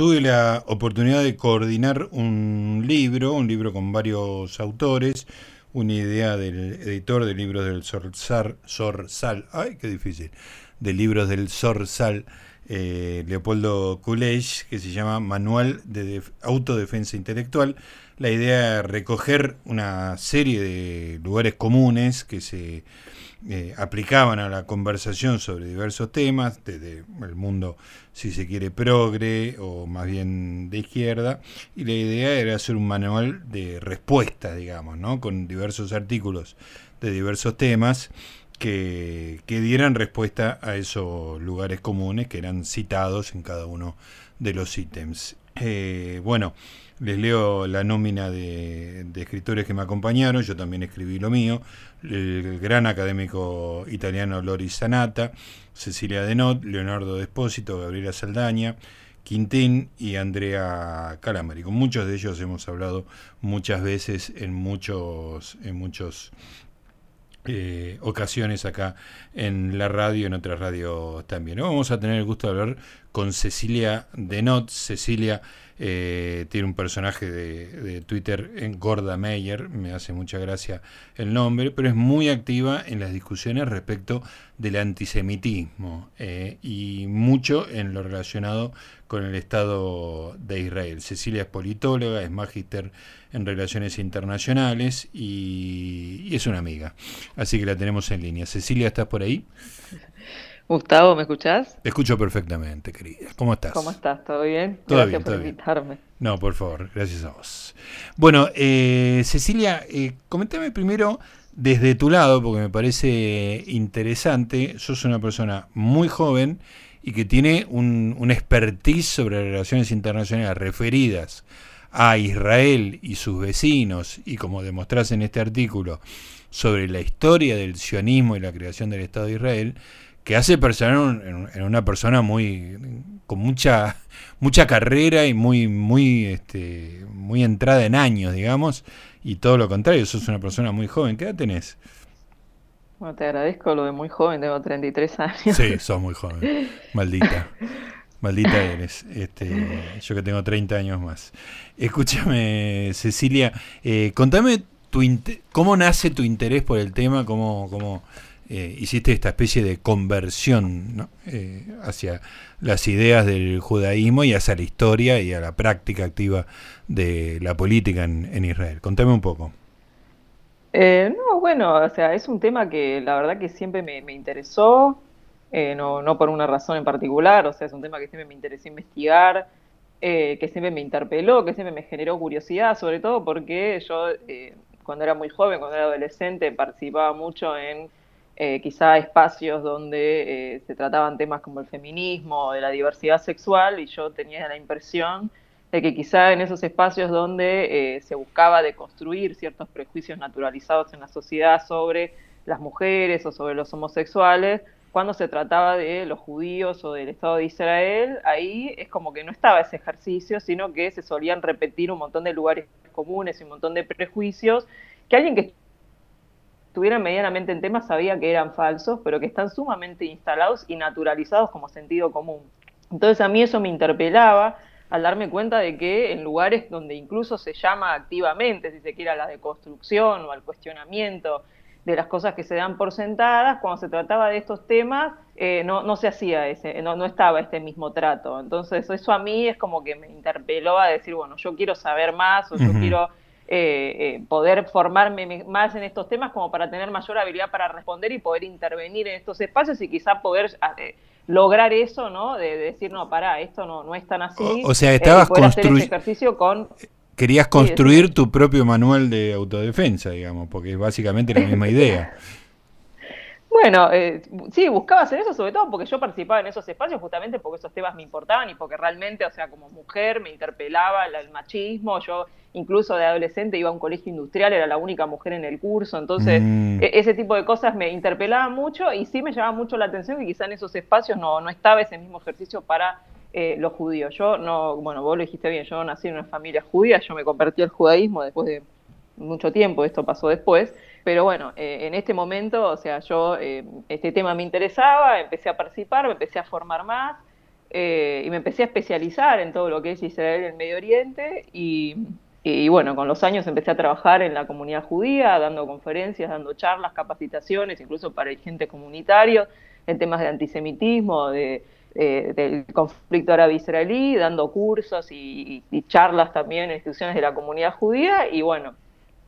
tuve la oportunidad de coordinar un libro, un libro con varios autores, una idea del editor de libros del Sorsal, Sorsal ay, qué difícil, de libros del Sorsal, eh, Leopoldo Kulej, que se llama Manual de Autodefensa Intelectual. La idea es recoger una serie de lugares comunes que se eh, aplicaban a la conversación sobre diversos temas, desde el mundo, si se quiere, progre o más bien de izquierda, y la idea era hacer un manual de respuestas, digamos, ¿no? con diversos artículos de diversos temas que, que dieran respuesta a esos lugares comunes que eran citados en cada uno de los ítems. Eh, bueno, les leo la nómina de, escritores que me acompañaron, yo también escribí lo mío, el gran académico italiano Loris Sanata, Cecilia Denot, Leonardo Despósito, Gabriela Saldaña, Quintín y Andrea Calamari. Con muchos de ellos hemos hablado muchas veces en muchos, en eh, ocasiones acá en la radio en otras radios también. Vamos a tener el gusto de hablar con Cecilia Denot. Cecilia eh, tiene un personaje de, Twitter en Gorda Meyer, me hace mucha gracia el nombre, pero es muy activa en las discusiones respecto del antisemitismo eh, y mucho en lo relacionado con el Estado de Israel. Cecilia es politóloga, es magíster en relaciones internacionales y, y es una amiga, así que la tenemos en línea. Cecilia, ¿estás por ahí? Gustavo, ¿me escuchás? Te escucho perfectamente, querida. ¿Cómo estás? ¿Cómo estás? ¿Todo bien? Todo gracias bien, por todo invitarme. No, por favor, gracias a vos. Bueno, eh, Cecilia, eh, comentame primero desde tu lado, porque me parece interesante. Sos una persona muy joven y que tiene un, un expertise sobre relaciones internacionales referidas a Israel y sus vecinos, y como demostrás en este artículo, sobre la historia del sionismo y la creación del Estado de Israel que hace personar en, una persona muy con mucha mucha carrera y muy muy este muy entrada en años digamos y todo lo contrario sos una persona muy joven. Qué edad tenés bueno te agradezco lo de muy joven tengo 33 años. Sí sos muy joven. Maldita. Maldita eres. Este yo que tengo 30 años más. Escúchame Cecilia eh, contame tu cómo nace tu interés por el tema cómo cómo eh, hiciste esta especie de conversión eh, hacia las ideas del judaísmo y hacia la historia y a la práctica activa de la política en, Israel. Contame un poco. Eh, no, bueno, o sea, es un tema que la verdad que siempre me, interesó, no, no, por una razón en particular, o sea, es un tema que siempre me interesó investigar, que siempre me interpeló, que siempre me generó curiosidad, sobre todo porque yo cuando era muy joven, cuando era adolescente, participaba mucho en eh, quizá espacios donde eh, se trataban temas como el feminismo, de la diversidad sexual, y yo tenía la impresión de que quizá en esos espacios donde eh, se buscaba deconstruir ciertos prejuicios naturalizados en la sociedad sobre las mujeres o sobre los homosexuales, cuando se trataba de los judíos o del Estado de Israel, ahí es como que no estaba ese ejercicio, sino que se solían repetir un montón de lugares comunes y un montón de prejuicios que alguien que estuvieran medianamente en temas sabía que eran falsos, pero que están sumamente instalados y naturalizados como sentido común. Entonces a mí eso me interpelaba al darme cuenta de que en lugares donde incluso se llama activamente, si se quiere, a la deconstrucción o al cuestionamiento de las cosas que se dan por sentadas, cuando se trataba de estos temas, eh, no, no, se hacía ese, no, no estaba este mismo trato. Entonces eso a mí es como que me interpeló a decir, bueno, yo quiero saber más o yo quiero eh, eh, poder formarme más en estos temas como para tener mayor habilidad para responder y poder intervenir en estos espacios y quizá poder eh, lograr eso, ¿no? De, decir, no, para, esto no, no es tan así. O, sea, estabas construyendo... ejercicio con... Querías construir tu propio manual de autodefensa, digamos, porque es básicamente la misma idea. Bueno, eh, sí, buscaba hacer eso, sobre todo porque yo participaba en esos espacios justamente porque esos temas me importaban y porque realmente, o sea, como mujer me interpelaba el, machismo. Yo, incluso de adolescente, iba a un colegio industrial, era la única mujer en el curso. Entonces, mm. e, ese tipo de cosas me interpelaban mucho y sí me llamaba mucho la atención que quizá en esos espacios no, no estaba ese mismo ejercicio para eh, los judíos. Yo no, bueno, vos lo dijiste bien, yo nací en una familia judía, yo me convertí al judaísmo después de mucho tiempo, esto pasó después. Pero bueno, eh, en este momento, o sea, yo, eh, este tema me interesaba, empecé a participar, me empecé a formar más. y me empecé a especializar en todo lo que es Israel y el Medio Oriente y, y bueno, con los años empecé a trabajar en la comunidad judía, dando conferencias, dando charlas, capacitaciones, incluso para gente comunitario, en temas de antisemitismo, de, del conflicto árabe-israelí, dando cursos y, charlas también en instituciones de la comunidad judía. Y bueno,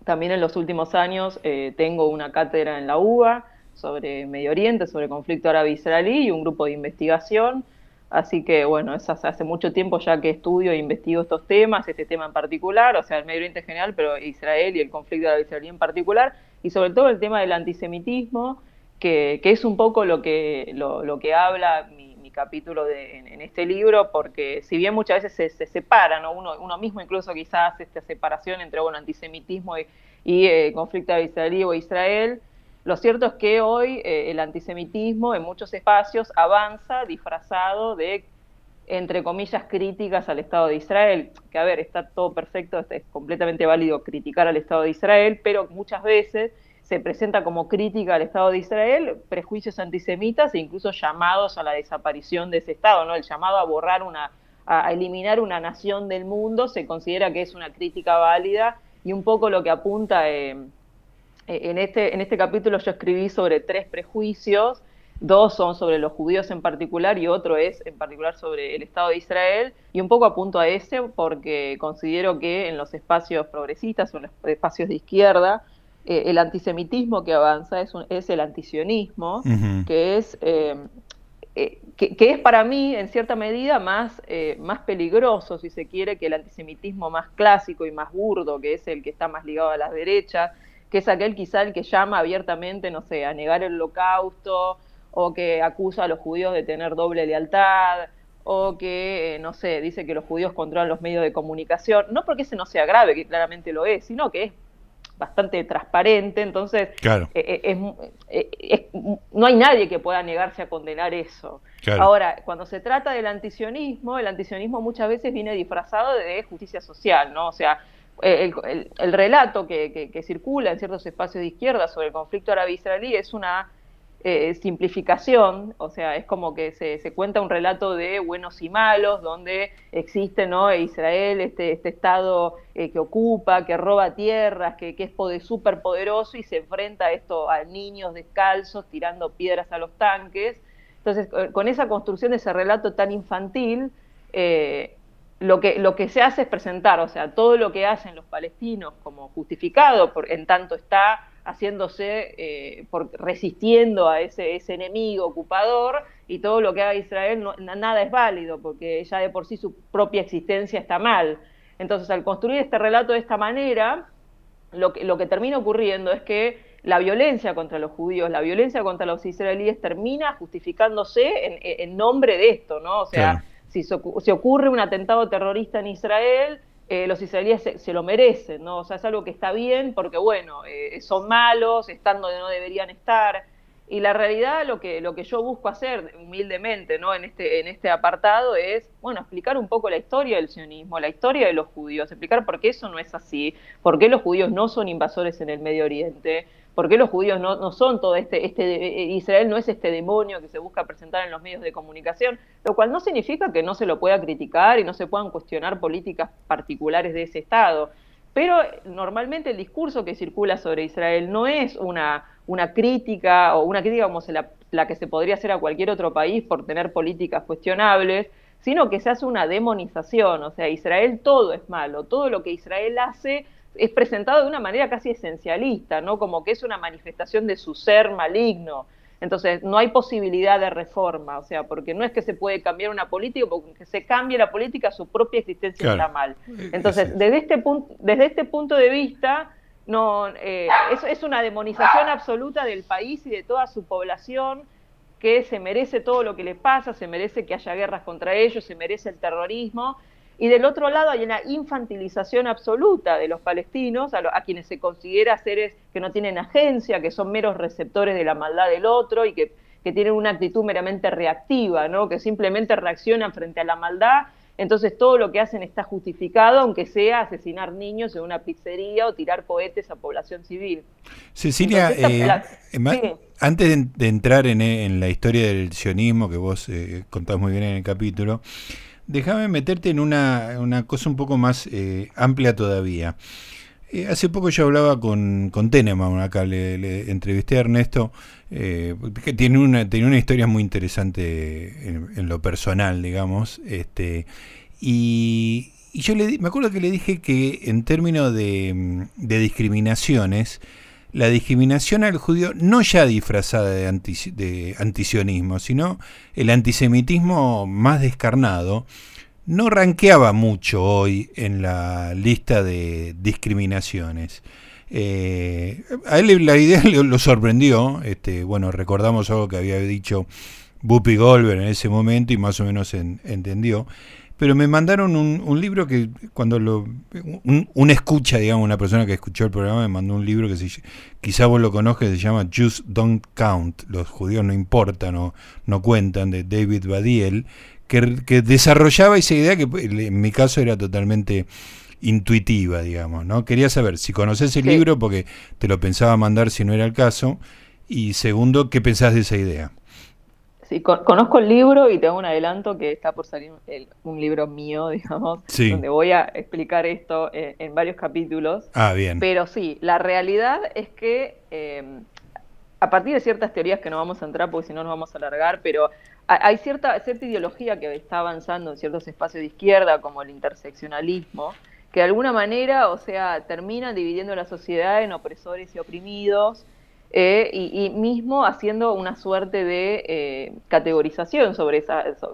también en los últimos años eh, tengo una cátedra en la UBA sobre Medio Oriente, sobre conflicto árabe-israelí y un grupo de investigación. Así que bueno, es hace mucho tiempo ya que estudio e investigo estos temas, este tema en particular, o sea, el Medio Oriente en general, pero Israel y el conflicto de la israelí en particular, y sobre todo el tema del antisemitismo, que, que es un poco lo que, lo, que habla mi, capítulo en, este libro, porque si bien muchas veces se, separa, uno, mismo incluso quizás esta separación entre bueno, antisemitismo y, y eh, conflicto israelí o Israel, lo cierto es que hoy eh, el antisemitismo en muchos espacios avanza disfrazado de, entre comillas, críticas al Estado de Israel. Que a ver, está todo perfecto, es completamente válido criticar al Estado de Israel, pero muchas veces se presenta como crítica al Estado de Israel prejuicios antisemitas e incluso llamados a la desaparición de ese Estado, ¿no? El llamado a borrar una, a eliminar una nación del mundo se considera que es una crítica válida y un poco lo que apunta eh, eh, en este, en este capítulo yo escribí sobre tres prejuicios, dos son sobre los judíos en particular y otro es en particular sobre el Estado de Israel, y un poco apunto a ese porque considero que en los espacios progresistas o en los espacios de izquierda, eh, el antisemitismo que avanza es, es el antisionismo, que es... Eh, que, es para mí, en cierta medida, más, más peligroso, si se quiere, que el antisemitismo más clásico y más burdo, que es el que está más ligado a las derechas, que es aquel quizá el que llama abiertamente, no sé, a negar el holocausto, o que acusa a los judíos de tener doble lealtad, o que, eh, no sé, dice que los judíos controlan los medios de comunicación, no porque ese no sea grave, que claramente lo es, sino que es bastante transparente, entonces eh, eh, no hay nadie que pueda negarse a condenar eso. Ahora, cuando se trata del antisionismo, el antisionismo muchas veces viene disfrazado de justicia social, ¿no? O sea, el, relato que, circula en ciertos espacios de izquierda sobre el conflicto árabe-israelí es una eh, simplificación, o sea, es como que se, cuenta un relato de buenos y malos, donde existe ¿no? Israel, este, este Estado eh, que ocupa, que roba tierras, que, que es súper poderoso y se enfrenta a esto a niños descalzos tirando piedras a los tanques. Entonces, con esa construcción de ese relato tan infantil, eh, lo que, lo que se hace es presentar, o sea, todo lo que hacen los palestinos como justificado, por, en tanto está haciéndose, eh, por, resistiendo a ese, ese enemigo ocupador, y todo lo que haga Israel, nada es válido, porque ya de por sí su propia existencia está mal. Entonces, al construir este relato de esta manera, lo que, lo que termina ocurriendo es que la violencia contra los judíos, la violencia contra los israelíes termina justificándose en, en nombre de esto, ¿no? O sea, si se, ocurre un atentado terrorista en Israel, eh, los israelíes se, lo merecen, ¿no? O sea, es algo que está bien porque, bueno, eh, son malos, están donde no deberían estar. Y la realidad, lo que, lo que yo busco hacer humildemente ¿no? en, este, en este apartado es, bueno, explicar un poco la historia del sionismo, la historia de los judíos, explicar por qué eso no es así, por qué los judíos no son invasores en el Medio Oriente, ¿Por qué los judíos no, son todo este, este, Israel no es este demonio que se busca presentar en los medios de comunicación? Lo cual no significa que no se lo pueda criticar y no se puedan cuestionar políticas particulares de ese Estado. Pero normalmente el discurso que circula sobre Israel no es una, una crítica o una crítica como la, la que se podría hacer a cualquier otro país por tener políticas cuestionables, sino que se hace una demonización. O sea, Israel todo es malo, todo lo que Israel hace es presentado de una manera casi esencialista, ¿no? Como que es una manifestación de su ser maligno. Entonces, no hay posibilidad de reforma, o sea, porque no es que se puede cambiar una política, porque se cambie la política, su propia existencia está mal. Entonces, desde este, punto, desde este punto de vista, no, eh, es, es una demonización absoluta del país y de toda su población que se merece todo lo que le pasa, se merece que haya guerras contra ellos, se merece el terrorismo, y del otro lado hay una infantilización absoluta de los palestinos, a, quienes se considera seres que no tienen agencia, que son meros receptores de la maldad del otro y que, tienen una actitud meramente reactiva, ¿no? que simplemente reaccionan frente a la maldad entonces todo lo que hacen está justificado, aunque sea asesinar niños en una pizzería o tirar cohetes a población civil. Cecilia, eh, antes de, entrar en, la historia del sionismo que vos eh, contás muy bien en el capítulo, déjame meterte en una, una cosa un poco más eh, amplia todavía. Eh, hace poco yo hablaba con, con Teneman, acá le, entrevisté a Ernesto, eh, que tiene una, tiene una historia muy interesante en, lo personal, digamos. Este, y, yo le, me acuerdo que le dije que en términos de discriminaciones, la discriminación al judío no ya disfrazada de, anti, antisionismo, sino el antisemitismo más descarnado, no ranqueaba mucho hoy en la lista de discriminaciones. Eh, a él la idea lo, sorprendió. Este, bueno, recordamos algo que había dicho Buppy Goldberg en ese momento y más o menos entendió. Pero me mandaron un, libro que cuando lo... Un, escucha, digamos, una persona que escuchó el programa me mandó un libro que se, quizá vos lo conozcas, se llama Jews Don't Count, los judíos no importan o no cuentan, de David Badiel, que, desarrollaba esa idea que en mi caso era totalmente intuitiva, digamos, ¿no? Quería saber si conoces el libro, porque te lo pensaba mandar si no era el caso, y segundo, ¿qué pensás de esa idea? Sí, conozco el libro y tengo un adelanto que está por salir un libro mío, digamos, donde voy a explicar esto en, varios capítulos. Ah, bien. Pero sí, la realidad es que eh, a partir de ciertas teorías que no vamos a entrar porque si no nos vamos a alargar, pero hay cierta, cierta ideología que está avanzando en ciertos espacios de izquierda, como el interseccionalismo, que de alguna manera, o sea, termina dividiendo la sociedad en opresores y oprimidos, eh, y, mismo haciendo una suerte de eh, categorización sobre,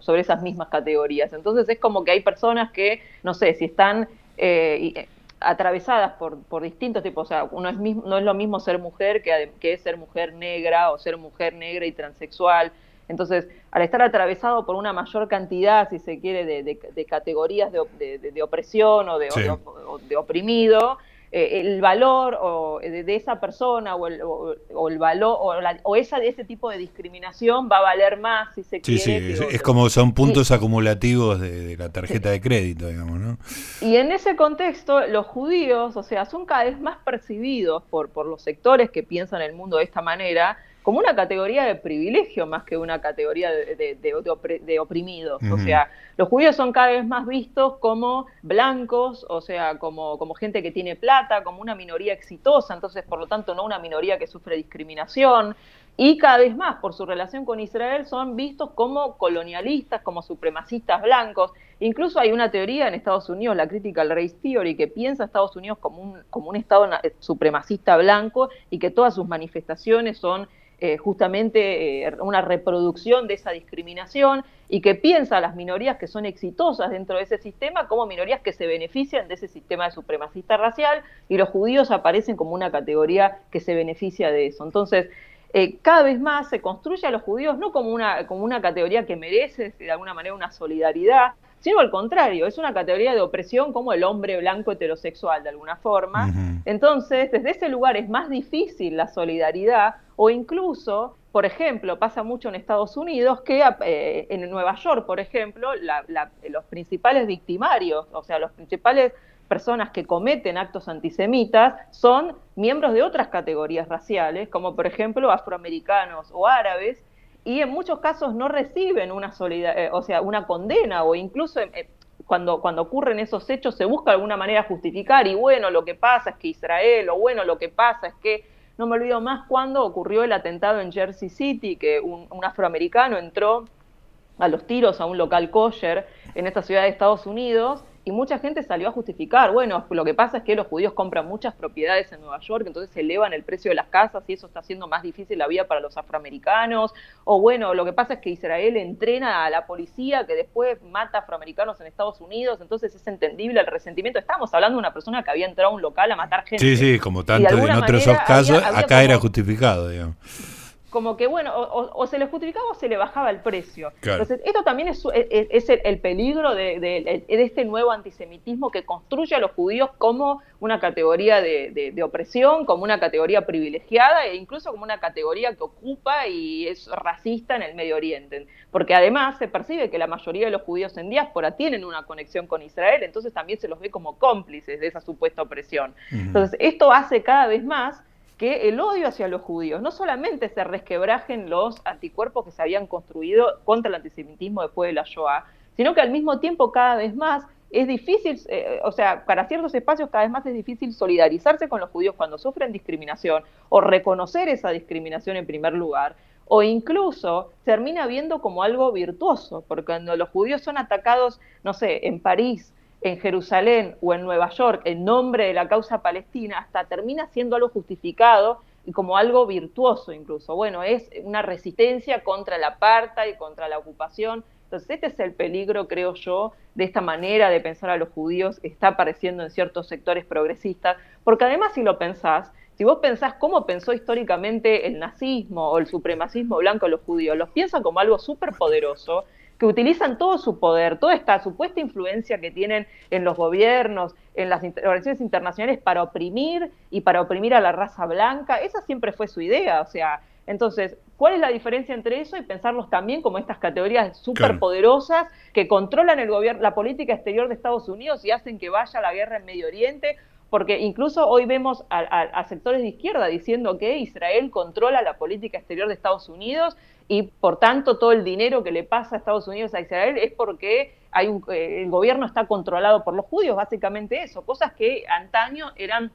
sobre esas mismas categorías. Entonces es como que hay personas que, no sé, si están eh, atravesadas por, por, distintos tipos, o sea, uno es no es lo mismo ser mujer que, que ser mujer negra o ser mujer negra y transexual. Entonces, al estar atravesado por una mayor cantidad, si se quiere, de, categorías de, opresión o de, oprimido, eh, el valor o de, esa persona o el, o, el valor o, esa de ese tipo de discriminación va a valer más si se quiere. Sí, sí, es, como son puntos acumulativos de, la tarjeta de crédito, digamos, ¿no? Y en ese contexto, los judíos, o sea, son cada vez más percibidos por, por los sectores que piensan el mundo de esta manera como una categoría de privilegio más que una categoría de, oprimidos. O sea, los judíos son cada vez más vistos como blancos, o sea, como, como gente que tiene plata, como una minoría exitosa, entonces por lo tanto no una minoría que sufre discriminación. Y cada vez más, por su relación con Israel, son vistos como colonialistas, como supremacistas blancos. Incluso hay una teoría en Estados Unidos, la Critical Race Theory, que piensa a Estados Unidos como un, como un Estado supremacista blanco y que todas sus manifestaciones son eh, justamente eh, una reproducción de esa discriminación y que piensa a las minorías que son exitosas dentro de ese sistema como minorías que se benefician de ese sistema de supremacista racial y los judíos aparecen como una categoría que se beneficia de eso. Entonces, eh, cada vez más se construye a los judíos no como una, como una categoría que merece de alguna manera una solidaridad, sino al contrario, es una categoría de opresión como el hombre blanco heterosexual de alguna forma. Entonces, desde ese lugar es más difícil la solidaridad o incluso, por ejemplo, pasa mucho en Estados Unidos que eh, en Nueva York, por ejemplo, los principales victimarios, o sea, los principales personas que cometen actos antisemitas son miembros de otras categorías raciales, como por ejemplo afroamericanos o árabes, y en muchos casos no reciben una eh, o sea, una condena o incluso eh, cuando, cuando ocurren esos hechos se busca alguna manera justificar y bueno, lo que pasa es que Israel o bueno, lo que pasa es que no me olvido más cuando ocurrió el atentado en Jersey City, que un, un afroamericano entró a los tiros a un local kosher en esta ciudad de Estados Unidos y mucha gente salió a justificar, bueno, lo que pasa es que los judíos compran muchas propiedades en Nueva York, entonces elevan el precio de las casas y eso está haciendo más difícil la vida para los afroamericanos, o bueno, lo que pasa es que Israel entrena a la policía que después mata afroamericanos en Estados Unidos, entonces es entendible el resentimiento. Estábamos hablando de una persona que había entrado a un local a matar gente. Sí, sí, como tanto en otros casos, acá era justificado, digamos. Como que, bueno, o, se le justificaba o se le bajaba el precio. Entonces, esto también es, es, el, peligro de, de, este nuevo antisemitismo que construye a los judíos como una categoría de, opresión, como una categoría privilegiada e incluso como una categoría que ocupa y es racista en el Medio Oriente. Porque además se percibe que la mayoría de los judíos en diáspora tienen una conexión con Israel, entonces también se los ve como cómplices de esa supuesta opresión. Entonces, esto hace cada vez más que el odio hacia los judíos no solamente se resquebrajen los anticuerpos que se habían construido contra el antisemitismo después de la Shoah, sino que al mismo tiempo cada vez más es difícil, eh, o sea, para ciertos espacios cada vez más es difícil solidarizarse con los judíos cuando sufren discriminación o reconocer esa discriminación en primer lugar, o incluso termina viendo como algo virtuoso, porque cuando los judíos son atacados, no sé, en París, en Jerusalén o en Nueva York en nombre de la causa palestina, hasta termina siendo algo justificado y como algo virtuoso incluso. Bueno, es una resistencia contra la apartheid y contra la ocupación. Entonces, este es el peligro, creo yo, de esta manera de pensar a los judíos, está apareciendo en ciertos sectores progresistas, porque además si lo pensás, si vos pensás cómo pensó históricamente el nazismo o el supremacismo blanco de los judíos, los piensan como algo súper poderoso que utilizan todo su poder, toda esta supuesta influencia que tienen en los gobiernos, en las organizaciones internacionales para oprimir y para oprimir a la raza blanca. Esa siempre fue su idea, o sea, entonces, ¿cuál es la diferencia entre eso y pensarlos también como estas categorías superpoderosas que controlan el gobierno, la política exterior de Estados Unidos y hacen que vaya la guerra en Medio Oriente? Porque incluso hoy vemos a sectores de izquierda diciendo que Israel controla la política exterior de Estados Unidos y por tanto todo el dinero que le pasa a Estados Unidos a Israel es porque hay un, eh, el gobierno está controlado por los judíos, básicamente eso, cosas que antaño eran,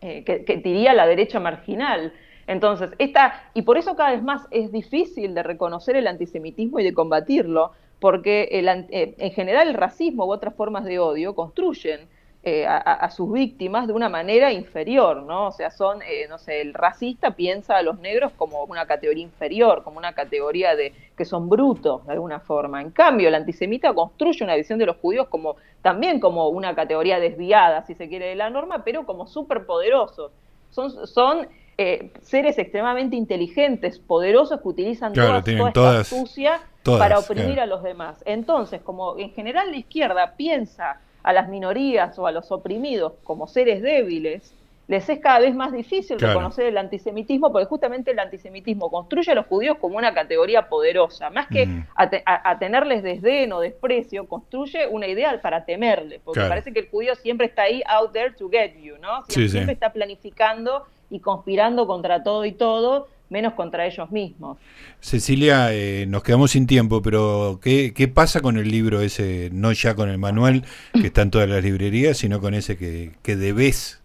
eh, que, diría la derecha marginal. Entonces, esta, y por eso cada vez más es difícil de reconocer el antisemitismo y de combatirlo, porque eh, en general el racismo u otras formas de odio construyen eh, a, sus víctimas de una manera inferior, ¿no? O sea, son, eh, no sé, el racista piensa a los negros como una categoría inferior, como una categoría de que son brutos de alguna forma. En cambio, el antisemita construye una visión de los judíos como también como una categoría desviada, si se quiere, de la norma, pero como superpoderosos. Son, son eh, seres extremadamente inteligentes, poderosos que utilizan toda, esta astucia para oprimir a los demás. Entonces, como en general la izquierda piensa a las minorías o a los oprimidos como seres débiles, les es cada vez más difícil reconocer el antisemitismo, porque justamente el antisemitismo construye a los judíos como una categoría poderosa, más que a, tenerles desdén o desprecio, construye una idea para temerle, porque parece que el judío siempre está ahí, out there to get you, ¿no? siempre está planificando y conspirando contra todo y todo, menos contra ellos mismos. Cecilia, eh, nos quedamos sin tiempo, pero ¿qué, ¿qué, pasa con el libro ese, no ya con el manual que está en todas las librerías, sino con ese que, que debes,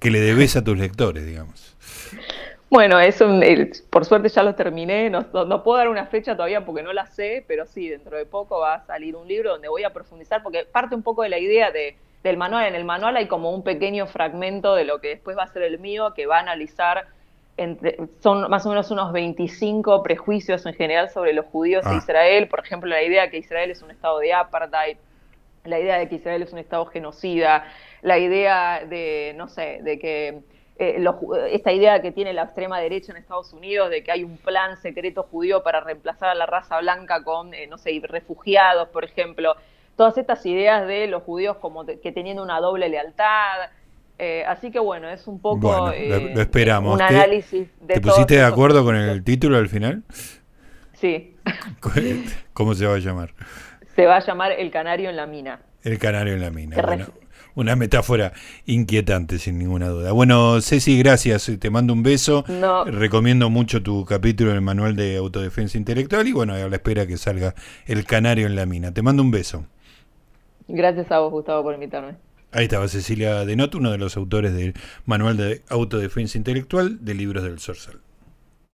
que le debes a tus lectores, digamos? Bueno, es un, por suerte ya lo terminé, no, no, puedo dar una fecha todavía porque no la sé, pero sí, dentro de poco va a salir un libro donde voy a profundizar, porque parte un poco de la idea de, del manual. En el manual hay como un pequeño fragmento de lo que después va a ser el mío, que va a analizar son más o menos unos 25 prejuicios en general sobre los judíos ah. Israel, por ejemplo, la idea de que Israel es un estado de apartheid, la idea de que Israel es un estado genocida, la idea de, no sé, de que eh, esta idea que tiene la extrema derecha en Estados Unidos de que hay un plan secreto judío para reemplazar a la raza blanca con, eh, no sé, refugiados, por ejemplo, todas estas ideas de los judíos como que teniendo una doble lealtad, eh, así que bueno, es un poco eh, esperamos. un análisis de... ¿Te pusiste de acuerdo con el título al final? Sí. ¿Cómo se va a llamar? Se va a llamar El Canario en la Mina. El Canario en la Mina. una metáfora inquietante, sin ninguna duda. Bueno, Ceci, gracias. Te mando un beso. Recomiendo mucho tu capítulo en el Manual de Autodefensa Intelectual y bueno, a la espera que salga El Canario en la Mina. Te mando un beso. Gracias a vos, Gustavo, por invitarme. Ahí estaba Cecilia Denot, uno de los autores del Manual de Autodefensa Intelectual de Libros del Sorsal.